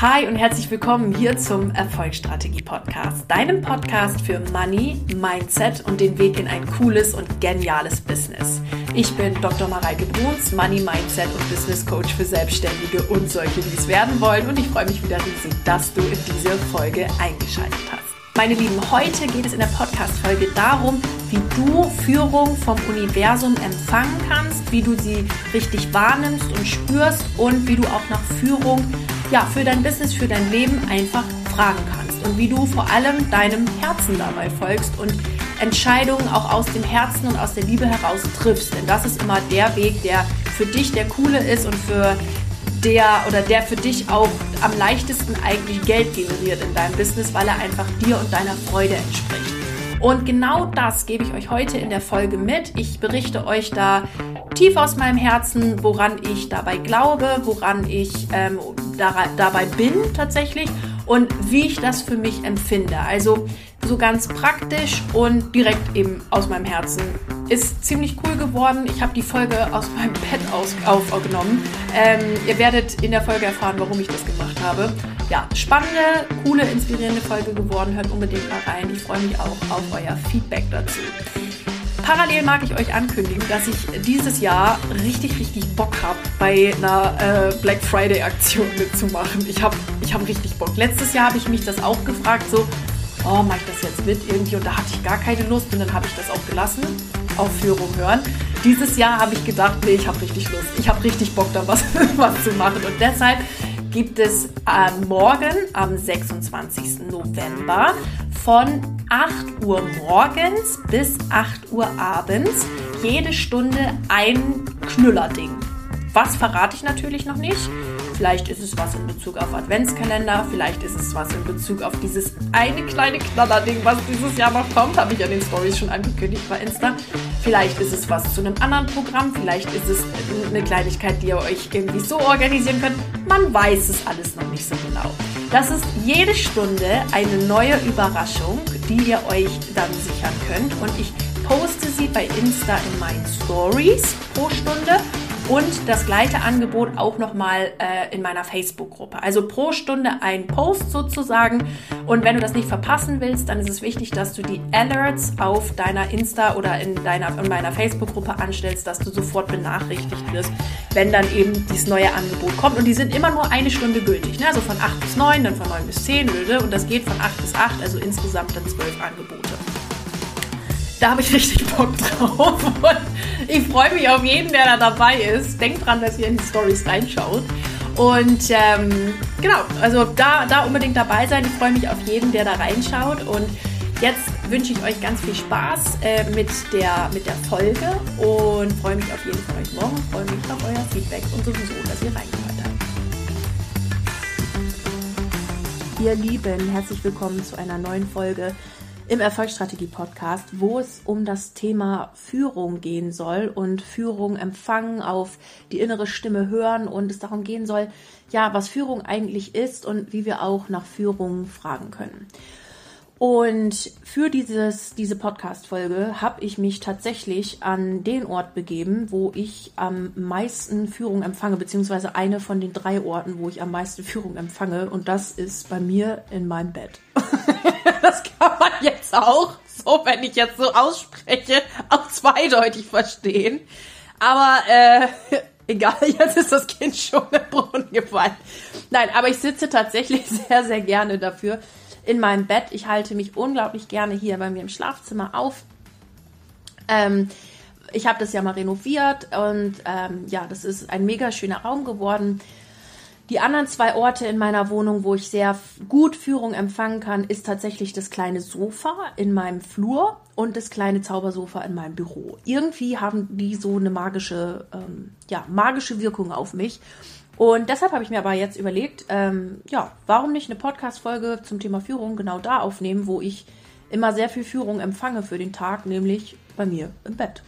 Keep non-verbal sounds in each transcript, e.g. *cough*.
Hi und herzlich willkommen hier zum Erfolgsstrategie Podcast, deinem Podcast für Money, Mindset und den Weg in ein cooles und geniales Business. Ich bin Dr. Mareike Bruns, Money, Mindset und Business Coach für Selbstständige und solche, die es werden wollen. Und ich freue mich wieder riesig, dass du in diese Folge eingeschaltet hast. Meine Lieben, heute geht es in der Podcast-Folge darum, wie du Führung vom Universum empfangen kannst, wie du sie richtig wahrnimmst und spürst und wie du auch nach Führung ja, für dein Business, für dein Leben einfach fragen kannst und wie du vor allem deinem Herzen dabei folgst und Entscheidungen auch aus dem Herzen und aus der Liebe heraus triffst. Denn das ist immer der Weg, der für dich der coole ist und für der oder der für dich auch am leichtesten eigentlich Geld generiert in deinem Business, weil er einfach dir und deiner Freude entspricht. Und genau das gebe ich euch heute in der Folge mit. Ich berichte euch da tief aus meinem Herzen, woran ich dabei glaube, woran ich ähm, da, dabei bin tatsächlich und wie ich das für mich empfinde. Also so ganz praktisch und direkt eben aus meinem Herzen. Ist ziemlich cool geworden. Ich habe die Folge aus meinem Bett aufgenommen. Ähm, ihr werdet in der Folge erfahren, warum ich das gemacht habe. Ja, spannende, coole, inspirierende Folge geworden. Hört unbedingt mal rein. Ich freue mich auch auf euer Feedback dazu. Parallel mag ich euch ankündigen, dass ich dieses Jahr richtig, richtig Bock habe, bei einer äh, Black Friday Aktion mitzumachen. Ich habe ich hab richtig Bock. Letztes Jahr habe ich mich das auch gefragt, so, oh, mache ich das jetzt mit irgendwie? Und da hatte ich gar keine Lust und dann habe ich das auch gelassen. Auf Führung hören. Dieses Jahr habe ich gedacht, nee, ich habe richtig Lust. Ich habe richtig Bock, da was, *laughs* was zu machen. Und deshalb gibt es äh, morgen am 26. November von 8 Uhr morgens bis 8 Uhr abends jede Stunde ein Knüllerding. Was verrate ich natürlich noch nicht. Vielleicht ist es was in Bezug auf Adventskalender, vielleicht ist es was in Bezug auf dieses eine kleine Knallerding, was dieses Jahr noch kommt, habe ich ja den Stories schon angekündigt bei Insta. Vielleicht ist es was zu einem anderen Programm, vielleicht ist es eine Kleinigkeit, die ihr euch irgendwie so organisieren könnt. Man weiß es alles noch nicht so genau. Das ist jede Stunde eine neue Überraschung, die ihr euch dann sichern könnt und ich poste sie bei Insta in meinen Stories pro Stunde und das gleiche Angebot auch nochmal äh, in meiner Facebook-Gruppe. Also pro Stunde ein Post sozusagen. Und wenn du das nicht verpassen willst, dann ist es wichtig, dass du die Alerts auf deiner Insta oder in, deiner, in meiner Facebook-Gruppe anstellst, dass du sofort benachrichtigt wirst, wenn dann eben dieses neue Angebot kommt. Und die sind immer nur eine Stunde gültig. Ne? Also von 8 bis 9, dann von 9 bis 10 und das geht von 8 bis 8, also insgesamt dann 12 Angebote. Da habe ich richtig Bock drauf. Und ich freue mich auf jeden, der da dabei ist. Denkt dran, dass ihr in die Stories reinschaut. Und ähm, genau, also da, da unbedingt dabei sein. Ich freue mich auf jeden, der da reinschaut. Und jetzt wünsche ich euch ganz viel Spaß äh, mit, der, mit der Folge und freue mich auf jeden Fall euch morgen. Freue mich auf euer Feedback und sowieso, dass ihr reingehört habt. Ihr Lieben, herzlich willkommen zu einer neuen Folge im Erfolgsstrategie-Podcast, wo es um das Thema Führung gehen soll und Führung empfangen, auf die innere Stimme hören und es darum gehen soll, ja, was Führung eigentlich ist und wie wir auch nach Führung fragen können. Und für dieses, diese Podcast-Folge habe ich mich tatsächlich an den Ort begeben, wo ich am meisten Führung empfange, beziehungsweise eine von den drei Orten, wo ich am meisten Führung empfange. Und das ist bei mir in meinem Bett. *laughs* das kann man jetzt auch, so wenn ich jetzt so ausspreche, auch zweideutig verstehen. Aber äh, *laughs* egal, jetzt ist das Kind schon im Brunnen gefallen. Nein, aber ich sitze tatsächlich *laughs* sehr, sehr gerne dafür in meinem Bett. Ich halte mich unglaublich gerne hier bei mir im Schlafzimmer auf. Ähm, ich habe das ja mal renoviert und ähm, ja, das ist ein mega schöner Raum geworden. Die anderen zwei Orte in meiner Wohnung, wo ich sehr gut Führung empfangen kann, ist tatsächlich das kleine Sofa in meinem Flur und das kleine Zaubersofa in meinem Büro. Irgendwie haben die so eine magische, ähm, ja, magische Wirkung auf mich. Und deshalb habe ich mir aber jetzt überlegt, ähm, ja, warum nicht eine Podcast-Folge zum Thema Führung genau da aufnehmen, wo ich immer sehr viel Führung empfange für den Tag, nämlich bei mir im Bett.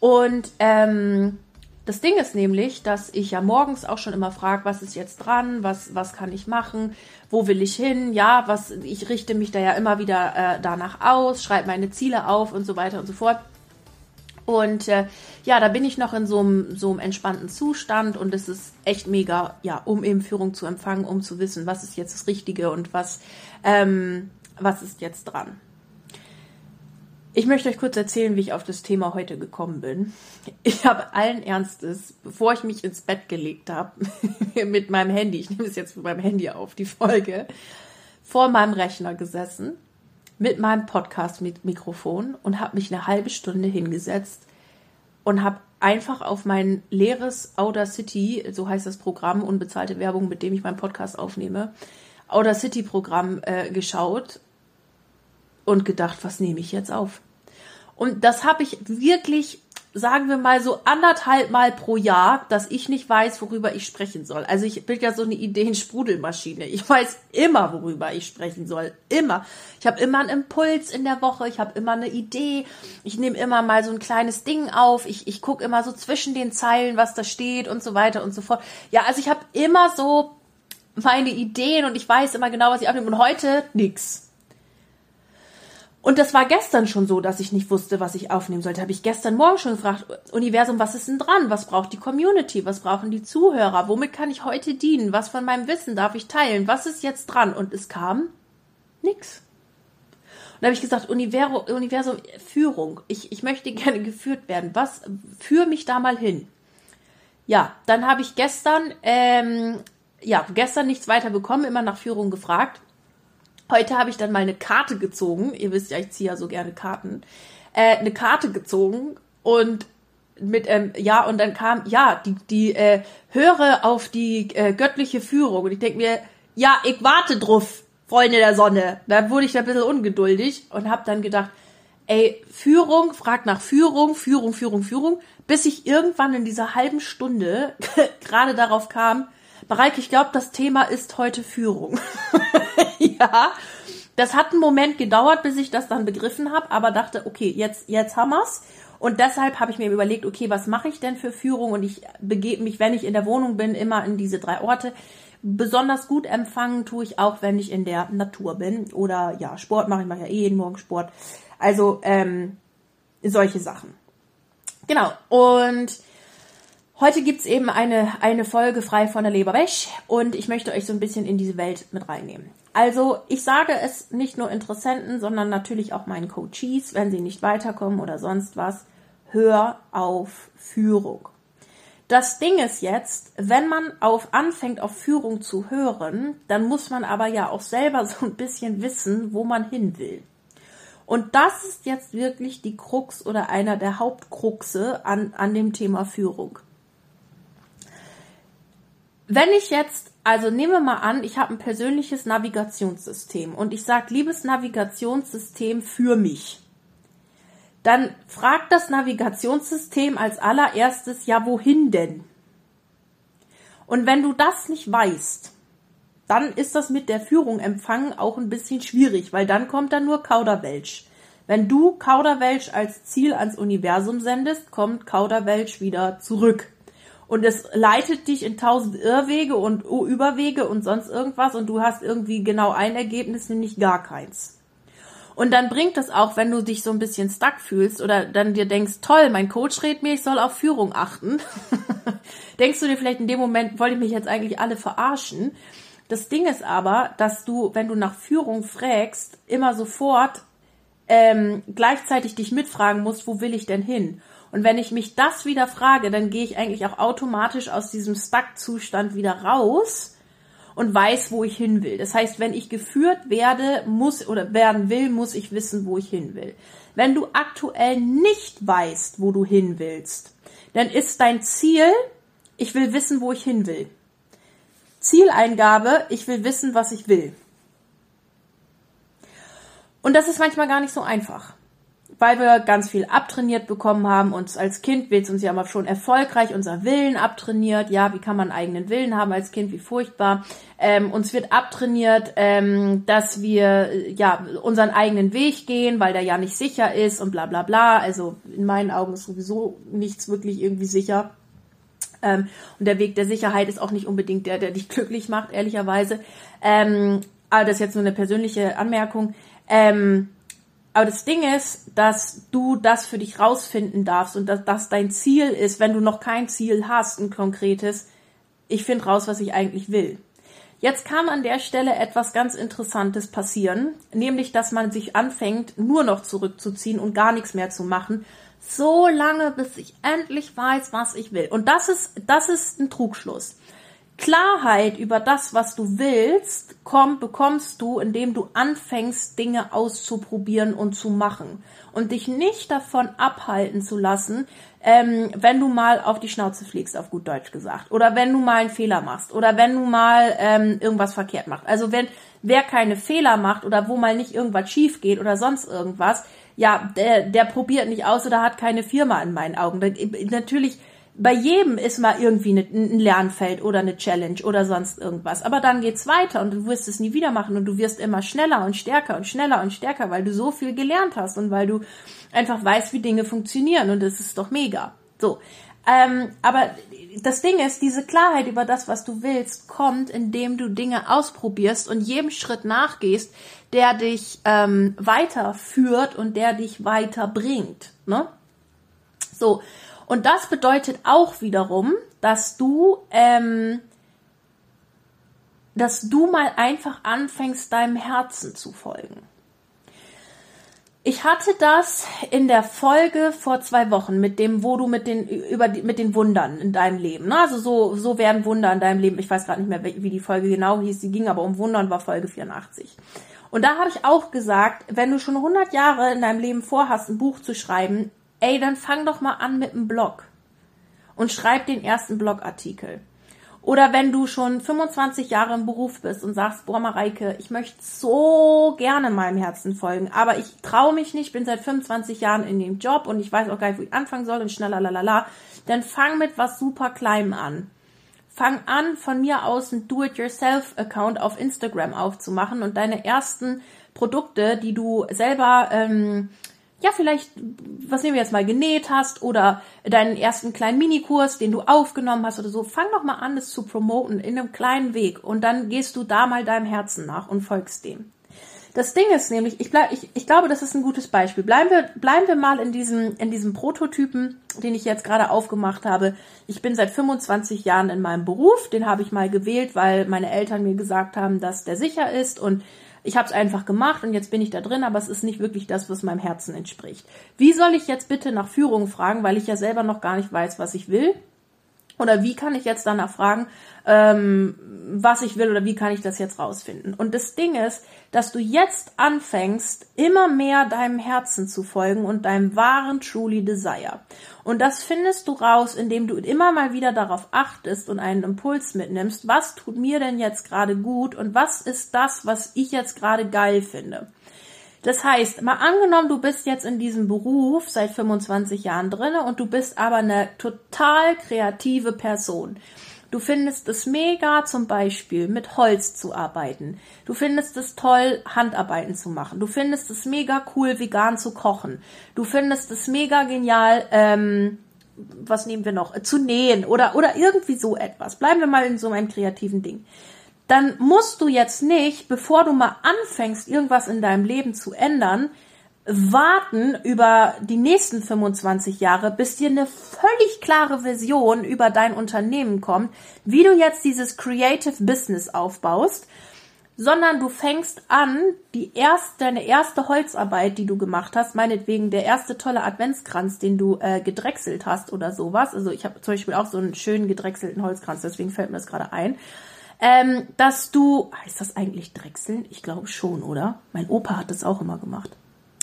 Und ähm, das Ding ist nämlich, dass ich ja morgens auch schon immer frage, was ist jetzt dran, was, was kann ich machen, wo will ich hin, ja, was, ich richte mich da ja immer wieder äh, danach aus, schreibe meine Ziele auf und so weiter und so fort. Und äh, ja, da bin ich noch in so einem, so einem entspannten Zustand und es ist echt mega, ja, um eben Führung zu empfangen, um zu wissen, was ist jetzt das Richtige und was, ähm, was ist jetzt dran. Ich möchte euch kurz erzählen, wie ich auf das Thema heute gekommen bin. Ich habe allen Ernstes, bevor ich mich ins Bett gelegt habe, *laughs* mit meinem Handy, ich nehme es jetzt mit meinem Handy auf, die Folge, vor meinem Rechner gesessen mit meinem Podcast-Mikrofon und habe mich eine halbe Stunde hingesetzt und habe einfach auf mein leeres Audacity, so heißt das Programm, unbezahlte Werbung, mit dem ich meinen Podcast aufnehme, Audacity-Programm äh, geschaut und gedacht, was nehme ich jetzt auf? Und das habe ich wirklich sagen wir mal so anderthalb Mal pro Jahr, dass ich nicht weiß, worüber ich sprechen soll. Also ich bin ja so eine Ideen-Sprudelmaschine. Ich weiß immer, worüber ich sprechen soll. Immer. Ich habe immer einen Impuls in der Woche. Ich habe immer eine Idee. Ich nehme immer mal so ein kleines Ding auf. Ich, ich gucke immer so zwischen den Zeilen, was da steht und so weiter und so fort. Ja, also ich habe immer so meine Ideen und ich weiß immer genau, was ich aufnehme. Und heute nix. Und das war gestern schon so, dass ich nicht wusste, was ich aufnehmen sollte. Habe ich gestern Morgen schon gefragt, Universum, was ist denn dran? Was braucht die Community? Was brauchen die Zuhörer? Womit kann ich heute dienen? Was von meinem Wissen darf ich teilen? Was ist jetzt dran? Und es kam nix. Und da habe ich gesagt, Universum, Führung. Ich, ich möchte *laughs* gerne geführt werden. Was, führ mich da mal hin. Ja, dann habe ich gestern, ähm, ja, gestern nichts weiter bekommen, immer nach Führung gefragt. Heute habe ich dann mal eine Karte gezogen. Ihr wisst ja, ich ziehe ja so gerne Karten. Äh, eine Karte gezogen und mit ähm, ja und dann kam ja die die äh, höre auf die äh, göttliche Führung und ich denke mir ja ich warte drauf Freunde der Sonne da wurde ich ein bisschen ungeduldig und habe dann gedacht ey Führung fragt nach Führung Führung Führung Führung bis ich irgendwann in dieser halben Stunde *laughs* gerade darauf kam Mareike, ich glaube, das Thema ist heute Führung. *laughs* ja, das hat einen Moment gedauert, bis ich das dann begriffen habe, aber dachte, okay, jetzt, jetzt haben wir's. Und deshalb habe ich mir überlegt, okay, was mache ich denn für Führung? Und ich begebe mich, wenn ich in der Wohnung bin, immer in diese drei Orte. Besonders gut empfangen tue ich auch, wenn ich in der Natur bin. Oder ja, Sport mache ich, mache ja eh jeden Morgen Sport. Also ähm, solche Sachen. Genau. Und Heute gibt's eben eine, eine Folge frei von der Leber weg und ich möchte euch so ein bisschen in diese Welt mit reinnehmen. Also ich sage es nicht nur Interessenten, sondern natürlich auch meinen Coaches, wenn sie nicht weiterkommen oder sonst was, hör auf Führung. Das Ding ist jetzt, wenn man auf anfängt auf Führung zu hören, dann muss man aber ja auch selber *laughs* so ein bisschen wissen, wo man hin will. Und das ist jetzt wirklich die Krux oder einer der Hauptkruxe an, an dem Thema Führung. Wenn ich jetzt, also nehmen wir mal an, ich habe ein persönliches Navigationssystem und ich sage, liebes Navigationssystem für mich, dann fragt das Navigationssystem als allererstes, ja, wohin denn? Und wenn du das nicht weißt, dann ist das mit der Führung empfangen auch ein bisschen schwierig, weil dann kommt da nur Kauderwelsch. Wenn du Kauderwelsch als Ziel ans Universum sendest, kommt Kauderwelsch wieder zurück und es leitet dich in tausend Irrwege und Überwege und sonst irgendwas und du hast irgendwie genau ein Ergebnis, nämlich gar keins. Und dann bringt das auch, wenn du dich so ein bisschen stuck fühlst oder dann dir denkst, toll, mein Coach redet mir, ich soll auf Führung achten. *laughs* denkst du dir vielleicht in dem Moment, wollte ich mich jetzt eigentlich alle verarschen. Das Ding ist aber, dass du, wenn du nach Führung fragst, immer sofort ähm, gleichzeitig dich mitfragen musst, wo will ich denn hin? Und wenn ich mich das wieder frage, dann gehe ich eigentlich auch automatisch aus diesem Stuck-Zustand wieder raus und weiß, wo ich hin will. Das heißt, wenn ich geführt werde, muss oder werden will, muss ich wissen, wo ich hin will. Wenn du aktuell nicht weißt, wo du hin willst, dann ist dein Ziel, ich will wissen, wo ich hin will. Zieleingabe, ich will wissen, was ich will. Und das ist manchmal gar nicht so einfach weil wir ganz viel abtrainiert bekommen haben. Uns als Kind wird uns ja mal schon erfolgreich unser Willen abtrainiert. Ja, wie kann man eigenen Willen haben als Kind? Wie furchtbar. Ähm, uns wird abtrainiert, ähm, dass wir ja unseren eigenen Weg gehen, weil der ja nicht sicher ist und bla bla bla. Also in meinen Augen ist sowieso nichts wirklich irgendwie sicher. Ähm, und der Weg der Sicherheit ist auch nicht unbedingt der, der dich *laughs* glücklich macht, ehrlicherweise. Ähm, aber das ist jetzt nur eine persönliche Anmerkung. Ähm, Aber das Ding ist, dass du das für dich rausfinden darfst und dass das dein Ziel ist, wenn du noch kein Ziel hast, ein konkretes. Ich finde raus, was ich eigentlich will. Jetzt kann an der Stelle etwas ganz Interessantes passieren, nämlich dass man sich anfängt, nur noch zurückzuziehen und gar nichts mehr zu machen, so lange, bis ich endlich weiß, was ich will. Und das ist, das ist ein Trugschluss. Klarheit über das, was du willst, komm, bekommst du, indem du anfängst, Dinge auszuprobieren und zu machen. Und dich nicht davon abhalten zu lassen, ähm, wenn du mal auf die Schnauze fliegst, auf gut Deutsch gesagt. Oder wenn du mal einen Fehler machst. Oder wenn du mal ähm, irgendwas verkehrt machst. Also wenn wer keine Fehler macht oder wo mal nicht irgendwas schief geht oder sonst irgendwas, ja, der, der probiert nicht aus oder hat keine Firma in meinen Augen. Natürlich bei jedem ist mal irgendwie ein Lernfeld oder eine Challenge oder sonst irgendwas. Aber dann geht's weiter und du wirst es nie wieder machen und du wirst immer schneller und stärker und schneller und stärker, weil du so viel gelernt hast und weil du einfach weißt, wie Dinge funktionieren und das ist doch mega. So. Ähm, aber das Ding ist, diese Klarheit über das, was du willst, kommt, indem du Dinge ausprobierst und jedem Schritt nachgehst, der dich ähm, weiterführt und der dich weiterbringt. Ne? So. Und das bedeutet auch wiederum, dass du, ähm, dass du mal einfach anfängst, deinem Herzen zu folgen. Ich hatte das in der Folge vor zwei Wochen mit dem, wo du mit den über die, mit den Wundern in deinem Leben. Ne? Also so so werden Wunder in deinem Leben. Ich weiß gerade nicht mehr, wie die Folge genau hieß. Die ging aber um Wundern, war Folge 84. Und da habe ich auch gesagt, wenn du schon 100 Jahre in deinem Leben vorhast, ein Buch zu schreiben, ey, dann fang doch mal an mit einem Blog und schreib den ersten Blogartikel. Oder wenn du schon 25 Jahre im Beruf bist und sagst, boah, Mareike, ich möchte so gerne meinem Herzen folgen, aber ich traue mich nicht, bin seit 25 Jahren in dem Job und ich weiß auch gar nicht, wo ich anfangen soll und schneller, lalala, dann fang mit was super Kleinem an. Fang an, von mir aus ein Do-it-yourself-Account auf Instagram aufzumachen und deine ersten Produkte, die du selber ähm, ja, vielleicht, was nehmen wir jetzt mal, genäht hast oder deinen ersten kleinen Minikurs, den du aufgenommen hast oder so, fang doch mal an, das zu promoten in einem kleinen Weg und dann gehst du da mal deinem Herzen nach und folgst dem. Das Ding ist nämlich, ich, bleib, ich, ich glaube, das ist ein gutes Beispiel. Bleiben wir, bleiben wir mal in diesem, in diesem Prototypen, den ich jetzt gerade aufgemacht habe. Ich bin seit 25 Jahren in meinem Beruf. Den habe ich mal gewählt, weil meine Eltern mir gesagt haben, dass der sicher ist und ich habe es einfach gemacht und jetzt bin ich da drin, aber es ist nicht wirklich das, was meinem Herzen entspricht. Wie soll ich jetzt bitte nach Führung fragen, weil ich ja selber noch gar nicht weiß, was ich will? Oder wie kann ich jetzt danach fragen, ähm, was ich will oder wie kann ich das jetzt rausfinden? Und das Ding ist, dass du jetzt anfängst, immer mehr deinem Herzen zu folgen und deinem wahren Truly Desire. Und das findest du raus, indem du immer mal wieder darauf achtest und einen Impuls mitnimmst, was tut mir denn jetzt gerade gut und was ist das, was ich jetzt gerade geil finde. Das heißt, mal angenommen, du bist jetzt in diesem Beruf seit 25 Jahren drinne und du bist aber eine total kreative Person. Du findest es mega, zum Beispiel mit Holz zu arbeiten. Du findest es toll, Handarbeiten zu machen. Du findest es mega cool, vegan zu kochen. Du findest es mega genial, ähm, was nehmen wir noch, zu nähen oder, oder irgendwie so etwas. Bleiben wir mal in so einem kreativen Ding dann musst du jetzt nicht, bevor du mal anfängst, irgendwas in deinem Leben zu ändern, warten über die nächsten 25 Jahre, bis dir eine völlig klare Vision über dein Unternehmen kommt, wie du jetzt dieses Creative Business aufbaust, sondern du fängst an, die erste, deine erste Holzarbeit, die du gemacht hast, meinetwegen der erste tolle Adventskranz, den du äh, gedrechselt hast oder sowas. Also ich habe zum Beispiel auch so einen schönen gedrechselten Holzkranz, deswegen fällt mir das gerade ein ähm, dass du, heißt das eigentlich Drechseln? Ich glaube schon, oder? Mein Opa hat das auch immer gemacht.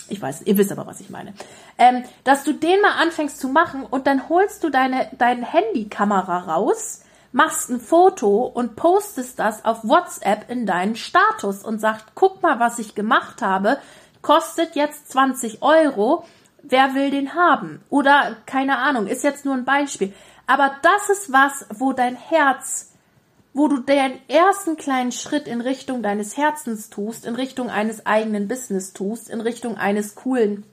Ich weiß, ihr wisst aber, was ich meine. Ähm, dass du den mal anfängst zu machen und dann holst du deine, deine Handykamera raus, machst ein Foto und postest das auf WhatsApp in deinen Status und sagst, guck mal, was ich gemacht habe, kostet jetzt 20 Euro, wer will den haben? Oder keine Ahnung, ist jetzt nur ein Beispiel. Aber das ist was, wo dein Herz wo du den ersten kleinen Schritt in Richtung deines Herzens tust, in Richtung eines eigenen Business tust, in Richtung eines coolen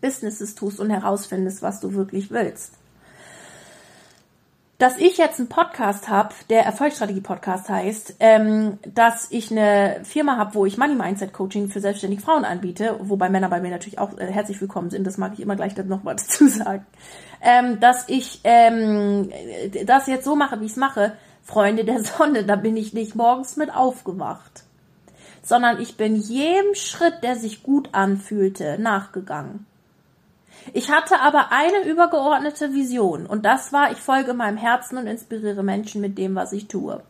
Businesses tust und herausfindest, was du wirklich willst. dass ich jetzt einen Podcast habe, der Erfolgsstrategie-Podcast heißt, ähm, dass ich eine Firma habe, wo ich Money Mindset Coaching für selbstständige Frauen anbiete, wobei Männer bei mir natürlich auch äh, herzlich willkommen sind, das mag ich immer gleich noch mal *laughs* dazu sagen, ähm, dass ich ähm, das jetzt so mache, wie ich es mache, Freunde der Sonne, da bin ich nicht morgens mit aufgewacht, sondern ich bin jedem Schritt, der sich gut anfühlte, nachgegangen. Ich hatte aber eine übergeordnete Vision und das war, ich folge meinem Herzen und inspiriere Menschen mit dem, was ich tue.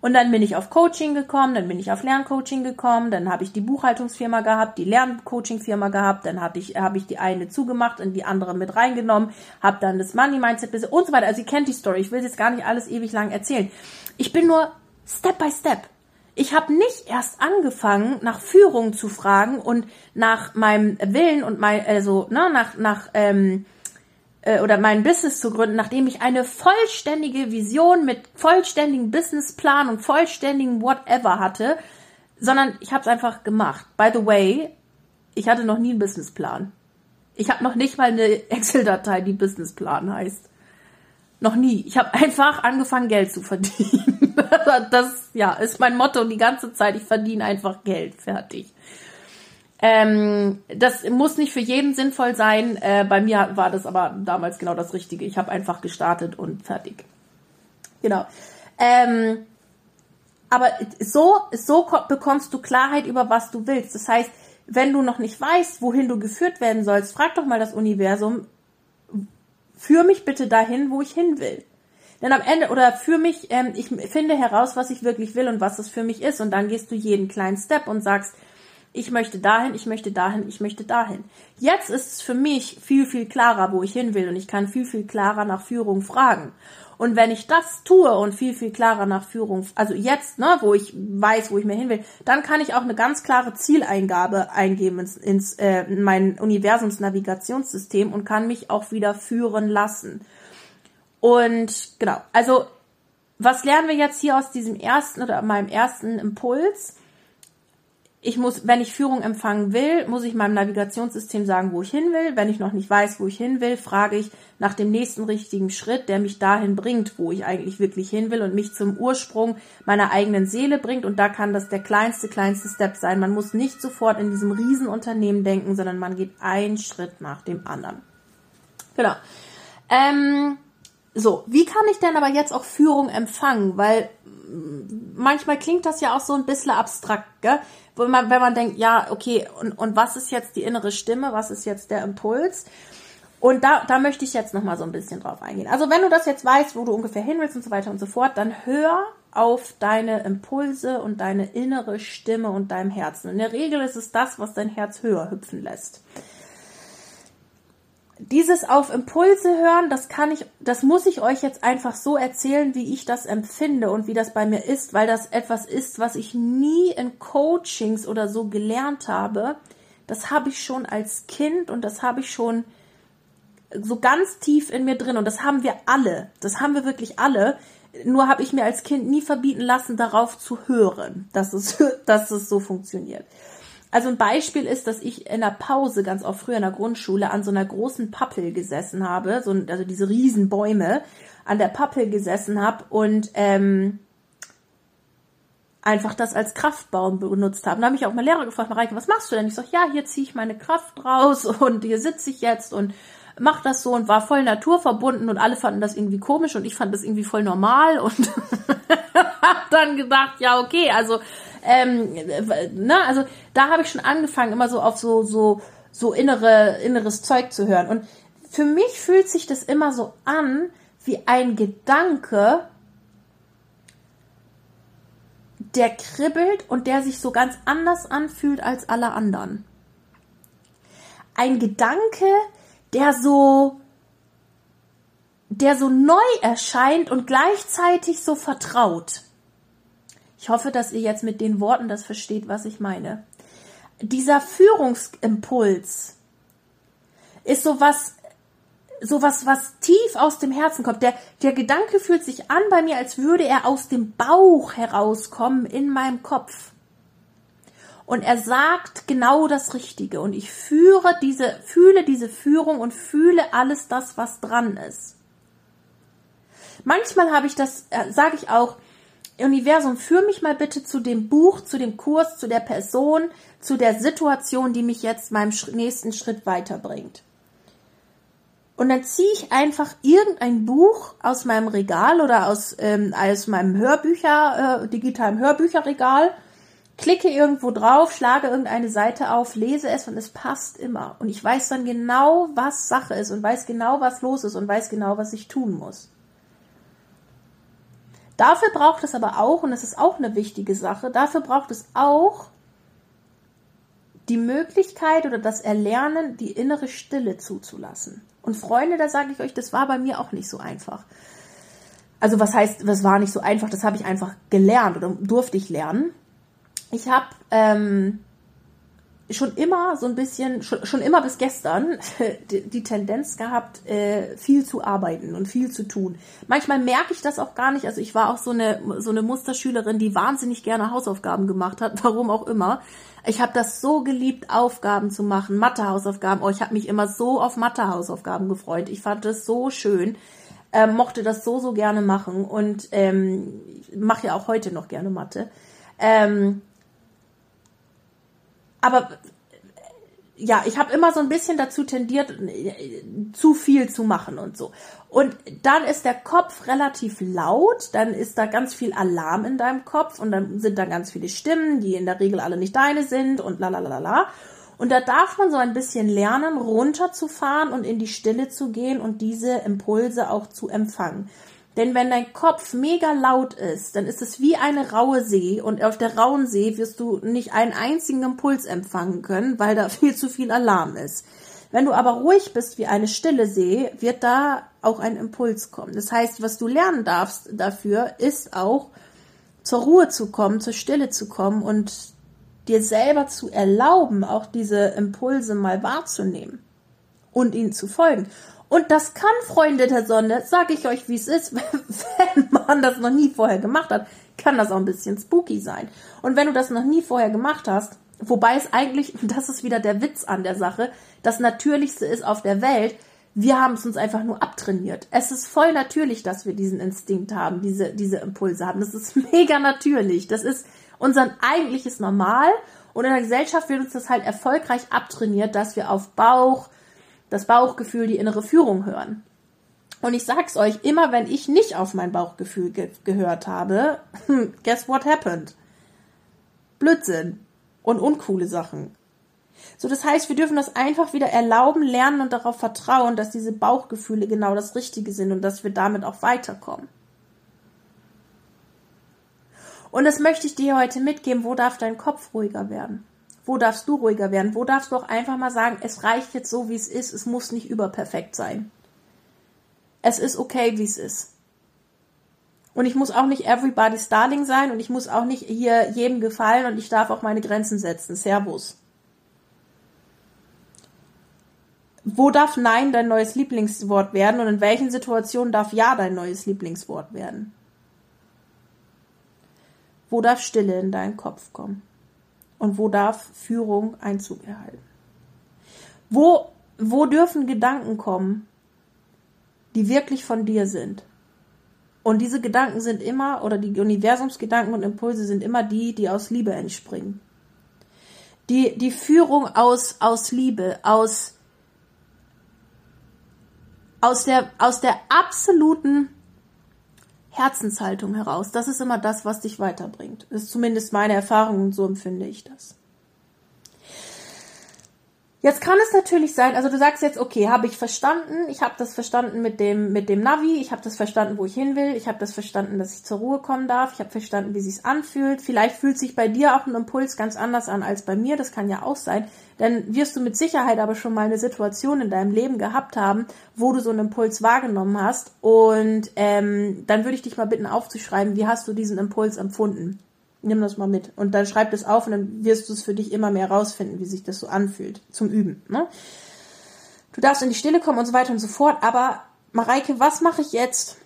Und dann bin ich auf Coaching gekommen, dann bin ich auf Lerncoaching gekommen, dann habe ich die Buchhaltungsfirma gehabt, die Lerncoaching-Firma gehabt, dann habe ich, hab ich die eine zugemacht und die andere mit reingenommen, habe dann das Money Mindset Business und so weiter. Also ihr kennt die Story, ich will jetzt gar nicht alles ewig lang erzählen. Ich bin nur Step by Step. Ich habe nicht erst angefangen, nach Führung zu fragen und nach meinem Willen und mein, also, ne, nach, nach, ähm, äh, oder mein Business zu gründen, nachdem ich eine vollständige Vision mit vollständigen Businessplan und vollständigen Whatever hatte, sondern ich habe es einfach gemacht. By the way, ich hatte noch nie einen Businessplan. Ich habe noch nicht mal eine Excel-Datei, die Businessplan heißt. Noch nie. Ich habe einfach angefangen, Geld zu verdienen. *laughs* das ja ist mein Motto die ganze Zeit. Ich verdiene einfach Geld. Fertig. Ähm, das muss nicht für jeden sinnvoll sein. Äh, bei mir war das aber damals genau das Richtige. Ich habe einfach gestartet und fertig. Genau. Ähm, aber so, so bekommst du Klarheit über was du willst. Das heißt, wenn du noch nicht weißt, wohin du geführt werden sollst, frag doch mal das Universum, führ mich bitte dahin, wo ich hin will. Denn am Ende, oder für mich, ähm, ich finde heraus, was ich wirklich will und was es für mich ist. Und dann gehst du jeden kleinen Step und sagst, ich möchte dahin, ich möchte dahin, ich möchte dahin. Jetzt ist es für mich viel, viel klarer, wo ich hin will und ich kann viel, viel klarer nach Führung fragen. Und wenn ich das tue und viel, viel klarer nach Führung, also jetzt, ne, wo ich weiß, wo ich mir hin will, dann kann ich auch eine ganz klare Zieleingabe eingeben ins, ins äh, in mein Universumsnavigationssystem und kann mich auch wieder führen lassen. Und genau, also was lernen wir jetzt hier aus diesem ersten oder meinem ersten Impuls? Ich muss, wenn ich Führung empfangen will, muss ich meinem Navigationssystem sagen, wo ich hin will. Wenn ich noch nicht weiß, wo ich hin will, frage ich nach dem nächsten richtigen Schritt, der mich dahin bringt, wo ich eigentlich wirklich hin will und mich zum Ursprung meiner eigenen Seele bringt. Und da kann das der kleinste, kleinste Step sein. Man muss nicht sofort in diesem Riesenunternehmen denken, sondern man geht einen Schritt nach dem anderen. Genau. Ähm, so, wie kann ich denn aber jetzt auch Führung empfangen? Weil manchmal klingt das ja auch so ein bisschen abstrakt, gell? Wo man, wenn man denkt, ja, okay, und, und was ist jetzt die innere Stimme, was ist jetzt der Impuls? Und da, da möchte ich jetzt nochmal so ein bisschen drauf eingehen. Also wenn du das jetzt weißt, wo du ungefähr hin willst und so weiter und so fort, dann hör auf deine Impulse und deine innere Stimme und deinem Herzen. In der Regel ist es das, was dein Herz höher hüpfen lässt dieses auf Impulse hören, das kann ich, das muss ich euch jetzt einfach so erzählen, wie ich das empfinde und wie das bei mir ist, weil das etwas ist, was ich nie in Coachings oder so gelernt habe. Das habe ich schon als Kind und das habe ich schon so ganz tief in mir drin und das haben wir alle. Das haben wir wirklich alle. Nur habe ich mir als Kind nie verbieten lassen, darauf zu hören, dass es, *laughs* dass es so funktioniert. Also ein Beispiel ist, dass ich in der Pause ganz oft früher in der Grundschule an so einer großen Pappel gesessen habe, so, also diese riesen Bäume an der Pappel gesessen habe und ähm, einfach das als Kraftbaum benutzt habe. Da habe ich auch mal Lehrer gefragt, Mareike, was machst du denn? Ich sag, ja, hier ziehe ich meine Kraft raus *laughs* und hier sitze ich jetzt und mach das so und war voll naturverbunden und alle fanden das irgendwie komisch und ich fand das irgendwie voll normal und *laughs* hab dann gedacht, ja, okay, also ähm, ne, also da habe ich schon angefangen, immer so auf so, so, so innere, inneres Zeug zu hören. Und für mich fühlt sich das immer so an wie ein Gedanke, der kribbelt und der sich so ganz anders anfühlt als alle anderen. Ein Gedanke, der so, der so neu erscheint und gleichzeitig so vertraut. Ich hoffe, dass ihr jetzt mit den Worten das versteht, was ich meine. Dieser Führungsimpuls ist sowas, sowas, was tief aus dem Herzen kommt. Der, der Gedanke fühlt sich an bei mir, als würde er aus dem Bauch herauskommen in meinem Kopf. Und er sagt genau das Richtige. Und ich führe diese, fühle diese Führung und fühle alles das, was dran ist. Manchmal habe ich das, äh, sage ich auch, Universum, führ mich mal bitte zu dem Buch, zu dem Kurs, zu der Person, zu der Situation, die mich jetzt meinem nächsten Schritt weiterbringt. Und dann ziehe ich einfach irgendein Buch aus meinem Regal oder aus, ähm, aus meinem Hörbücher, äh, digitalen Hörbücherregal, klicke irgendwo drauf, schlage irgendeine Seite auf, lese es und es passt immer. Und ich weiß dann genau, was Sache ist und weiß genau, was los ist und weiß genau, was ich tun muss. Dafür braucht es aber auch, und das ist auch eine wichtige Sache, dafür braucht es auch die Möglichkeit oder das Erlernen, die innere Stille zuzulassen. Und Freunde, da sage ich euch, das war bei mir auch nicht so einfach. Also was heißt, das war nicht so einfach, das habe ich einfach gelernt oder durfte ich lernen. Ich habe ähm, schon immer so ein bisschen, schon, schon immer bis gestern, *laughs* die, die Tendenz gehabt, äh, viel zu arbeiten und viel zu tun. Manchmal merke ich das auch gar nicht. Also ich war auch so eine, so eine Musterschülerin, die wahnsinnig gerne Hausaufgaben gemacht hat, *laughs* warum auch immer. Ich habe das so geliebt, Aufgaben zu machen, Mathehausaufgaben. Oh, ich habe mich immer so auf Mathehausaufgaben gefreut. Ich fand das so schön, äh, mochte das so, so gerne machen und ähm, mache ja auch heute noch gerne Mathe. Ähm, aber ja, ich habe immer so ein bisschen dazu tendiert, zu viel zu machen und so. Und dann ist der Kopf relativ laut, dann ist da ganz viel Alarm in deinem Kopf und dann sind da ganz viele Stimmen, die in der Regel alle nicht deine sind und la la la la. Und da darf man so ein bisschen lernen, runterzufahren und in die Stille zu gehen und diese Impulse auch zu empfangen. Denn wenn dein Kopf mega laut ist, dann ist es wie eine raue See und auf der rauen See wirst du nicht einen einzigen Impuls empfangen können, weil da *laughs* viel zu viel Alarm ist. Wenn du aber ruhig bist wie eine stille See, wird da auch ein Impuls kommen. Das heißt, was du lernen darfst dafür, ist auch zur Ruhe zu kommen, zur Stille zu kommen und dir selber zu erlauben, auch diese Impulse mal wahrzunehmen und ihnen zu folgen. Und das kann, Freunde der Sonne, sage ich euch, wie es ist, *laughs* wenn man das noch nie vorher gemacht hat, kann das auch ein bisschen spooky sein. Und wenn du das noch nie vorher gemacht hast, wobei es eigentlich, *laughs* das ist wieder der Witz an der Sache, das Natürlichste ist auf der Welt, wir haben es uns einfach nur abtrainiert. Es ist voll natürlich, dass wir diesen Instinkt haben, diese, diese Impulse haben. Das ist *laughs* mega natürlich. Das ist unser eigentliches Normal. Und in der Gesellschaft wird uns das halt erfolgreich abtrainiert, dass wir auf Bauch, das Bauchgefühl, die innere Führung hören. Und ich sag's euch, immer wenn ich nicht auf mein Bauchgefühl ge gehört habe, *laughs* guess what happened? Blödsinn und uncoole Sachen. So, das heißt, wir dürfen das einfach wieder erlauben, lernen und darauf vertrauen, dass diese Bauchgefühle genau das Richtige sind und dass wir damit auch weiterkommen. Und das möchte ich dir heute mitgeben. Wo darf dein Kopf ruhiger werden? Wo darfst du ruhiger werden? Wo darfst du auch einfach mal sagen, es reicht jetzt so, wie es ist. Es muss nicht überperfekt sein. Es ist okay, wie es ist. Und ich muss auch nicht everybody's darling sein und ich muss auch nicht hier jedem gefallen und ich darf auch meine Grenzen setzen. Servus. Wo darf Nein dein neues Lieblingswort werden und in welchen Situationen darf Ja dein neues Lieblingswort werden? Wo darf Stille in deinen Kopf kommen? Und wo darf Führung Einzug erhalten? Wo, wo dürfen Gedanken kommen, die wirklich von dir sind? Und diese Gedanken sind immer, oder die Universumsgedanken und Impulse sind immer die, die aus Liebe entspringen. Die, die Führung aus, aus Liebe, aus, aus der, aus der absoluten Herzenshaltung heraus. Das ist immer das, was dich weiterbringt. Das ist zumindest meine Erfahrung und so empfinde ich das. Jetzt kann es natürlich sein, also du sagst jetzt, okay, habe ich verstanden, ich habe das verstanden mit dem mit dem Navi, ich habe das verstanden, wo ich hin will, ich habe das verstanden, dass ich zur Ruhe kommen darf, ich habe verstanden, wie sich's anfühlt. Vielleicht fühlt sich bei dir auch ein Impuls ganz anders an als bei mir, das kann ja auch sein. Dann wirst du mit Sicherheit aber schon mal eine Situation in deinem Leben gehabt haben, wo du so einen Impuls wahrgenommen hast. Und ähm, dann würde ich dich mal bitten aufzuschreiben, wie hast du diesen Impuls empfunden? Nimm das mal mit. Und dann schreib das auf und dann wirst du es für dich immer mehr rausfinden, wie sich das so anfühlt zum Üben. Ne? Du darfst in die Stille kommen und so weiter und so fort. Aber Mareike, was mache ich jetzt?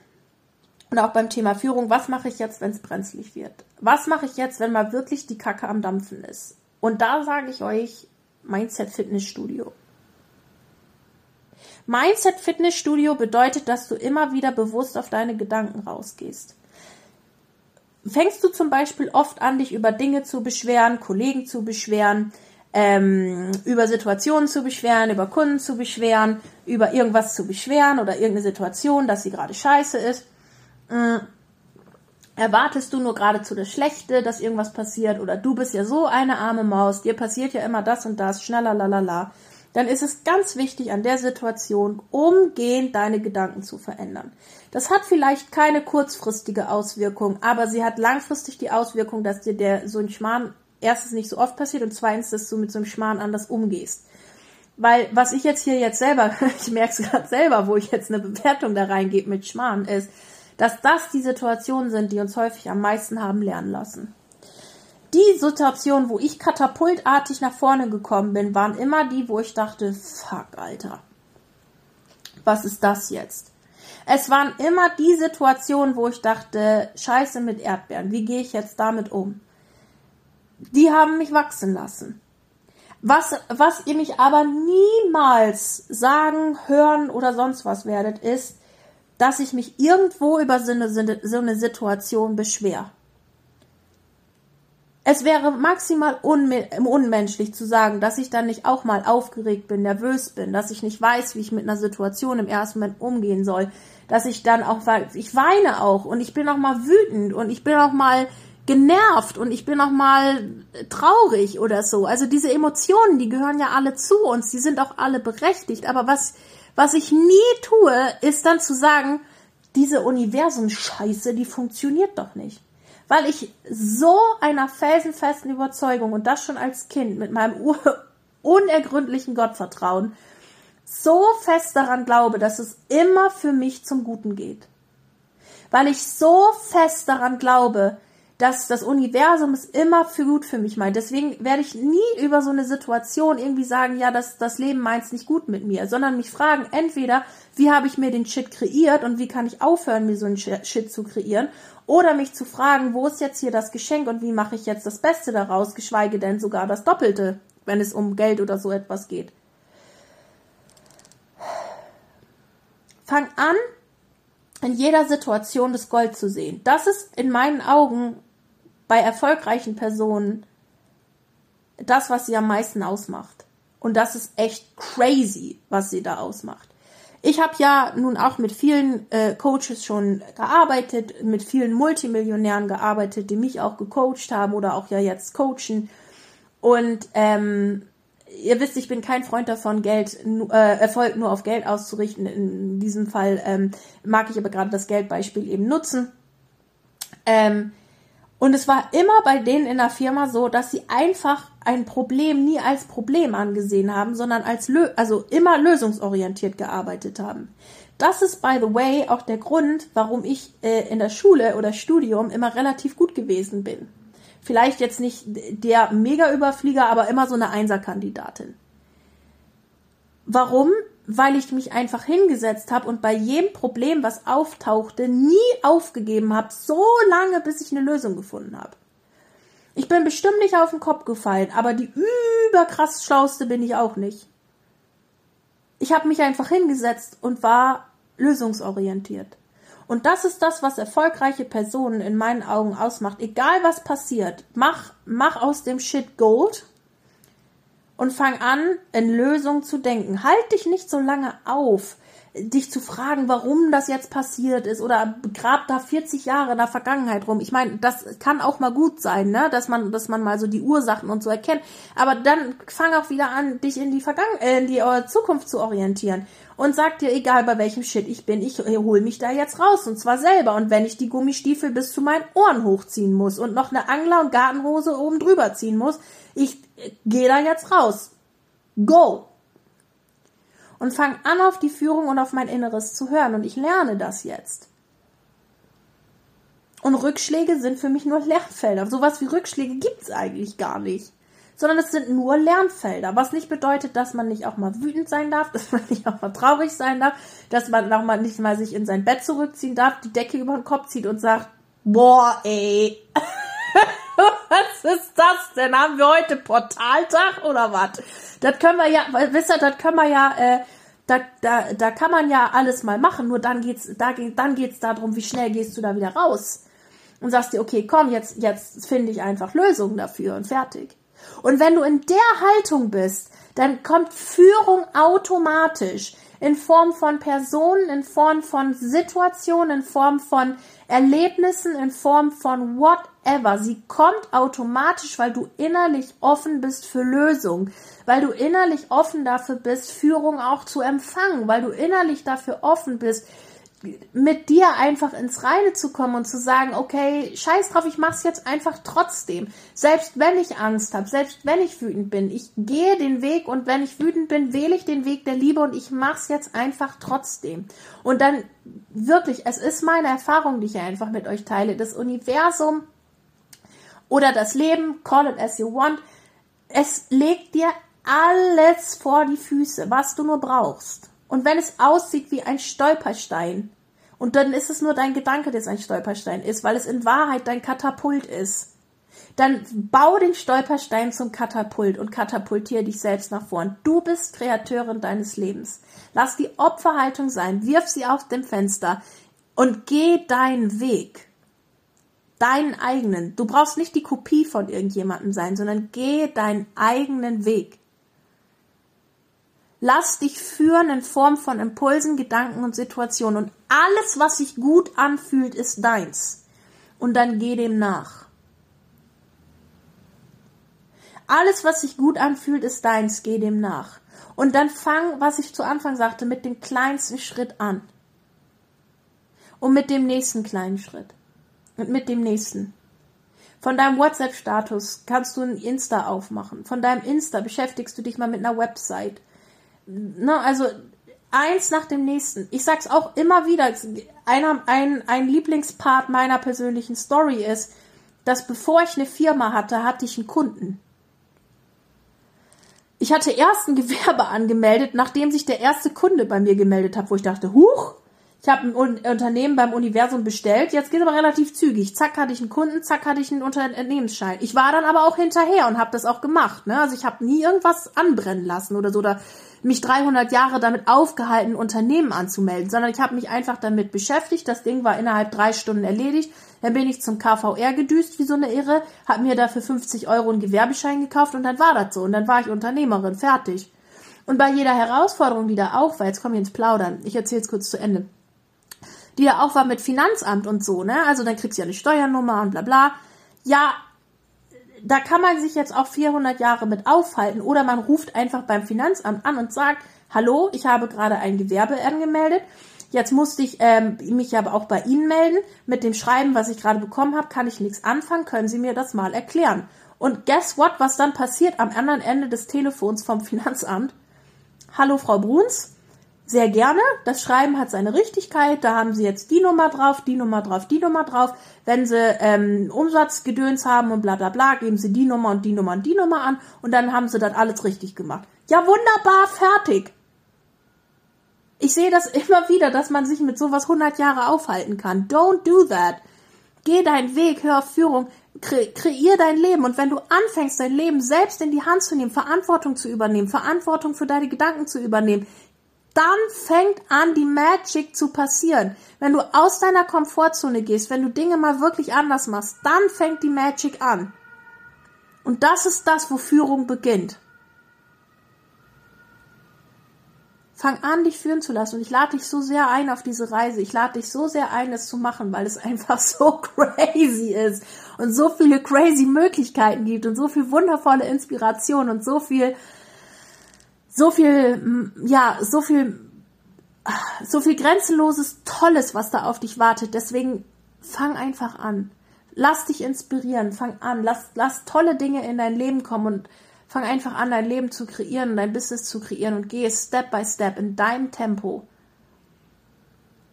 Und auch beim Thema Führung, was mache ich jetzt, wenn es brenzlig wird? Was mache ich jetzt, wenn mal wirklich die Kacke am Dampfen ist? Und da sage ich euch, Mindset Fitnessstudio. Mindset Fitnessstudio bedeutet, dass du immer wieder bewusst auf deine Gedanken rausgehst. Fängst du zum Beispiel oft an, dich über Dinge zu beschweren, Kollegen zu beschweren, ähm, über Situationen zu beschweren, über Kunden zu beschweren, über irgendwas zu beschweren oder irgendeine Situation, dass sie gerade scheiße ist. Äh, erwartest du nur geradezu das Schlechte, dass irgendwas passiert oder du bist ja so eine arme Maus, dir passiert ja immer das und das, schneller, lalala, dann ist es ganz wichtig an der Situation umgehend deine Gedanken zu verändern. Das hat vielleicht keine kurzfristige Auswirkung, aber sie hat langfristig die Auswirkung, dass dir der so ein Schmarrn erstens nicht so oft passiert und zweitens, dass du mit so einem Schmarrn anders umgehst. Weil was ich jetzt hier jetzt selber, *laughs* ich merke es gerade selber, wo ich jetzt eine Bewertung da reingebe mit Schmarrn, ist, dass das die Situationen sind, die uns häufig am meisten haben lernen lassen. Die Situationen, wo ich katapultartig nach vorne gekommen bin, waren immer die, wo ich dachte, fuck, Alter. Was ist das jetzt? Es waren immer die Situationen, wo ich dachte, scheiße mit Erdbeeren, wie gehe ich jetzt damit um? Die haben mich wachsen lassen. Was, was ihr mich aber niemals sagen, hören oder sonst was werdet, ist, dass ich mich irgendwo über so eine, so eine Situation beschwer. Es wäre maximal unmenschlich zu sagen, dass ich dann nicht auch mal aufgeregt bin, nervös bin, dass ich nicht weiß, wie ich mit einer Situation im ersten Moment umgehen soll, dass ich dann auch, ich weine auch und ich bin auch mal wütend und ich bin auch mal genervt und ich bin auch mal traurig oder so. Also diese Emotionen, die gehören ja alle zu uns, die sind auch alle berechtigt. Aber was, was ich nie tue, ist dann zu sagen, diese Universum-Scheiße, die funktioniert doch nicht. Weil ich so einer felsenfesten Überzeugung und das schon als Kind mit meinem *laughs* unergründlichen Gottvertrauen so fest daran glaube, dass es immer für mich zum Guten geht. Weil ich so fest daran glaube, dass das Universum es immer für gut für mich meint. Deswegen werde ich nie über so eine Situation irgendwie sagen, ja, das, das Leben meint es nicht gut mit mir, sondern mich fragen, entweder, wie habe ich mir den Shit kreiert und wie kann ich aufhören, mir so einen Shit zu kreieren, oder mich zu fragen, wo ist jetzt hier das Geschenk und wie mache ich jetzt das Beste daraus, geschweige denn sogar das Doppelte, wenn es um Geld oder so etwas geht. Fang an, in jeder Situation das Gold zu sehen. Das ist in meinen Augen bei erfolgreichen Personen das, was sie am meisten ausmacht. Und das ist echt crazy, was sie da ausmacht. Ich habe ja nun auch mit vielen äh, Coaches schon gearbeitet, mit vielen Multimillionären gearbeitet, die mich auch gecoacht haben oder auch ja jetzt coachen. Und ähm, ihr wisst, ich bin kein Freund davon, Geld, äh, Erfolg nur auf Geld auszurichten. In diesem Fall ähm, mag ich aber gerade das Geldbeispiel eben nutzen. Ähm, und es war immer bei denen in der Firma so, dass sie einfach ein Problem nie als Problem angesehen haben, sondern als Lö also immer lösungsorientiert gearbeitet haben. Das ist, by the way, auch der Grund, warum ich äh, in der Schule oder Studium immer relativ gut gewesen bin. Vielleicht jetzt nicht der Mega-Überflieger, aber immer so eine Einserkandidatin. Warum? weil ich mich einfach hingesetzt habe und bei jedem Problem, was auftauchte, nie aufgegeben habe, so lange, bis ich eine Lösung gefunden habe. Ich bin bestimmt nicht auf den Kopf gefallen, aber die überkrass schlauste bin ich auch nicht. Ich habe mich einfach hingesetzt und war lösungsorientiert. Und das ist das, was erfolgreiche Personen in meinen Augen ausmacht. Egal was passiert, mach, mach aus dem Shit Gold und fang an, in Lösungen zu denken. Halt dich nicht so lange auf, dich zu fragen, warum das jetzt passiert ist oder grab da 40 Jahre in der Vergangenheit rum. Ich meine, das kann auch mal gut sein, ne, dass man, dass man mal so die Ursachen und so erkennt. Aber dann fang auch wieder an, dich in die Vergangenheit, äh, in die äh, Zukunft zu orientieren und sag dir, egal bei welchem Shit ich bin, ich hol mich da jetzt raus und zwar selber. Und wenn ich die Gummistiefel bis zu meinen Ohren hochziehen muss und noch eine Angler- und Gartenhose oben drüber ziehen muss, ich gehe da jetzt raus. Go! Und fang an, auf die Führung und auf mein Inneres zu hören. Und ich lerne das jetzt. Und Rückschläge sind für mich nur Lernfelder. Sowas wie Rückschläge gibt's eigentlich gar nicht. Sondern es sind nur Lernfelder. Was nicht bedeutet, dass man nicht auch mal wütend sein darf, *laughs* dass man nicht auch mal traurig sein darf, dass man auch mal nicht mal sich in sein Bett zurückziehen darf, die Decke über den Kopf zieht und sagt, boah, ey. *laughs* was ist das denn? Haben wir heute Portaltag oder was? Das können wir ja, wisst ihr, das können wir ja, äh, Da, da, da kann man ja alles mal machen, nur dann geht's, da, dann geht's darum, wie schnell gehst du da wieder raus. Und sagst dir, okay, komm, jetzt, jetzt finde ich einfach Lösungen dafür und fertig. Und wenn du in der Haltung bist, dann kommt Führung automatisch in Form von Personen, in Form von Situationen, in Form von Erlebnissen, in Form von whatever. Sie kommt automatisch, weil du innerlich offen bist für Lösung, weil du innerlich offen dafür bist, Führung auch zu empfangen, weil du innerlich dafür offen bist, mit dir einfach ins Reine zu kommen und zu sagen, okay, scheiß drauf, ich mach's jetzt einfach trotzdem. Selbst wenn ich Angst habe, selbst wenn ich wütend bin, ich gehe den Weg und wenn ich wütend bin, wähle ich den Weg der Liebe und ich mach's jetzt einfach trotzdem. Und dann wirklich, es ist meine Erfahrung, die ich einfach mit euch teile. Das Universum oder das Leben, call it as you want, es legt dir alles vor die Füße, was du nur brauchst. Und wenn es aussieht wie ein Stolperstein, und dann ist es nur dein Gedanke, dass ein Stolperstein ist, weil es in Wahrheit dein Katapult ist. Dann bau den Stolperstein zum Katapult und katapultiere dich selbst nach vorn. Du bist Kreateurin deines Lebens. Lass die Opferhaltung sein, wirf sie auf dem Fenster und geh deinen Weg. Deinen eigenen. Du brauchst nicht die Kopie von irgendjemandem sein, sondern geh deinen eigenen Weg. Lass dich führen in Form von Impulsen, Gedanken und Situationen. Und alles, was sich gut anfühlt, ist deins. Und dann geh dem nach. Alles, was sich gut anfühlt, ist deins. Geh dem nach. Und dann fang, was ich zu Anfang sagte, mit dem kleinsten Schritt an. Und mit dem nächsten kleinen Schritt. Und mit dem nächsten. Von deinem WhatsApp-Status kannst du ein Insta aufmachen. Von deinem Insta beschäftigst du dich mal mit einer Website ne, also eins nach dem nächsten. Ich sag's auch immer wieder. Einer, ein, ein Lieblingspart meiner persönlichen Story ist, dass bevor ich eine Firma hatte, hatte ich einen Kunden. Ich hatte erst ein *laughs* Gewerbe angemeldet, nachdem sich der erste Kunde bei mir gemeldet hat, wo ich dachte, huch, ich habe ein Unternehmen beim Universum bestellt, jetzt geht aber relativ zügig. Zack hatte ich einen Kunden, zack hatte ich einen Unternehmensschein. Ich war dann aber auch hinterher und habe das auch gemacht. Ne? Also ich habe nie irgendwas anbrennen lassen oder so oder mich 300 Jahre damit aufgehalten, Unternehmen anzumelden, sondern ich habe mich einfach damit beschäftigt. Das Ding war innerhalb drei Stunden erledigt. Dann bin ich zum KVR gedüst wie so eine Irre, habe mir dafür 50 Euro einen Gewerbeschein gekauft und dann war das so. Und dann war ich Unternehmerin, fertig. Und bei jeder Herausforderung, die da auch war, jetzt komme ich ins Plaudern, ich erzähle es kurz zu Ende die ja auch war mit Finanzamt und so, ne? Also dann kriegst du ja eine Steuernummer und bla bla. Ja, da kann man sich jetzt auch 400 Jahre mit aufhalten oder man ruft einfach beim Finanzamt an und sagt, hallo, ich habe gerade ein Gewerbe angemeldet. Jetzt musste ich ähm, mich aber auch bei Ihnen melden. Mit dem Schreiben, was ich gerade bekommen habe, kann ich nichts anfangen. Können Sie mir das mal erklären? Und guess what, was dann passiert am anderen Ende des Telefons vom Finanzamt? Hallo, Frau Bruns sehr gerne. Das Schreiben hat seine Richtigkeit. Da haben Sie jetzt die Nummer drauf, die Nummer drauf, die Nummer drauf. Wenn Sie ähm, Umsatzgedöns haben und bla bla bla, geben Sie die Nummer und die Nummer und die Nummer an und dann haben Sie das alles richtig gemacht. Ja, wunderbar, fertig. Ich sehe das *laughs* immer wieder, dass man sich mit sowas 100 Jahre aufhalten kann. Don't do that. Geh deinen Weg, hör auf Führung, kre kreier dein Leben. Und wenn du anfängst, dein Leben selbst in die Hand zu nehmen, Verantwortung zu übernehmen, Verantwortung für deine Gedanken zu übernehmen, dann fängt an, die Magic zu passieren. Wenn du aus deiner Komfortzone gehst, wenn du Dinge mal wirklich anders machst, dann fängt die Magic an. Und das ist das, wo Führung beginnt. Fang an, dich führen zu lassen. Und ich lade dich so sehr ein auf diese Reise. Ich lade dich so sehr ein, es zu machen, weil es *laughs* einfach so crazy ist und so viele crazy Möglichkeiten gibt und so viel wundervolle Inspiration und so viel so viel, ja, so viel, so viel grenzenloses Tolles, was da auf dich wartet. Deswegen fang einfach an. Lass dich inspirieren, fang an, lass, lass tolle Dinge in dein Leben kommen und fang einfach an, dein Leben zu kreieren, dein Business zu kreieren und gehe Step by Step in deinem Tempo.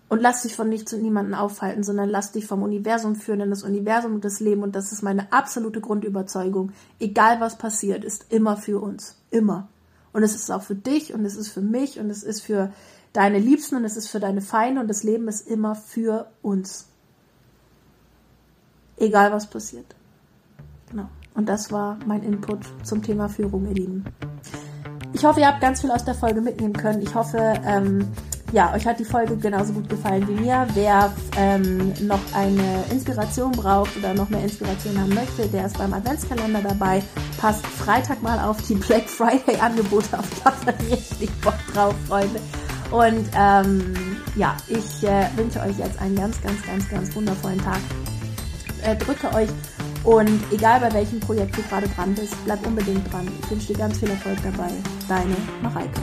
Und lass dich von nichts und niemanden aufhalten, sondern lass dich vom Universum führen in das Universum und das Leben. Und das ist meine absolute Grundüberzeugung. Egal was passiert, ist immer für uns. Immer. Und es ist auch für dich und es ist für mich und es ist für deine Liebsten und es ist für deine Feinde und das Leben ist immer für uns. Egal was passiert. Genau. Und das war mein Input zum Thema Führung, ihr Lieben. Ich hoffe, ihr habt ganz viel aus der Folge mitnehmen können. Ich hoffe, ähm, ja, euch hat die Folge genauso gut gefallen wie mir. Wer ähm, noch eine Inspiration braucht oder noch mehr Inspiration haben möchte, der ist beim Adventskalender dabei. Passt Freitag mal auf die Black Friday Angebote auf. Ich habe richtig Bock drauf, Freunde. Und ähm, ja, ich äh, wünsche euch jetzt einen ganz, ganz, ganz, ganz wundervollen Tag. Äh, drücke euch und egal bei welchem Projekt du gerade dran bist, bleib unbedingt dran. Ich wünsche dir ganz viel Erfolg dabei. Deine Mareike.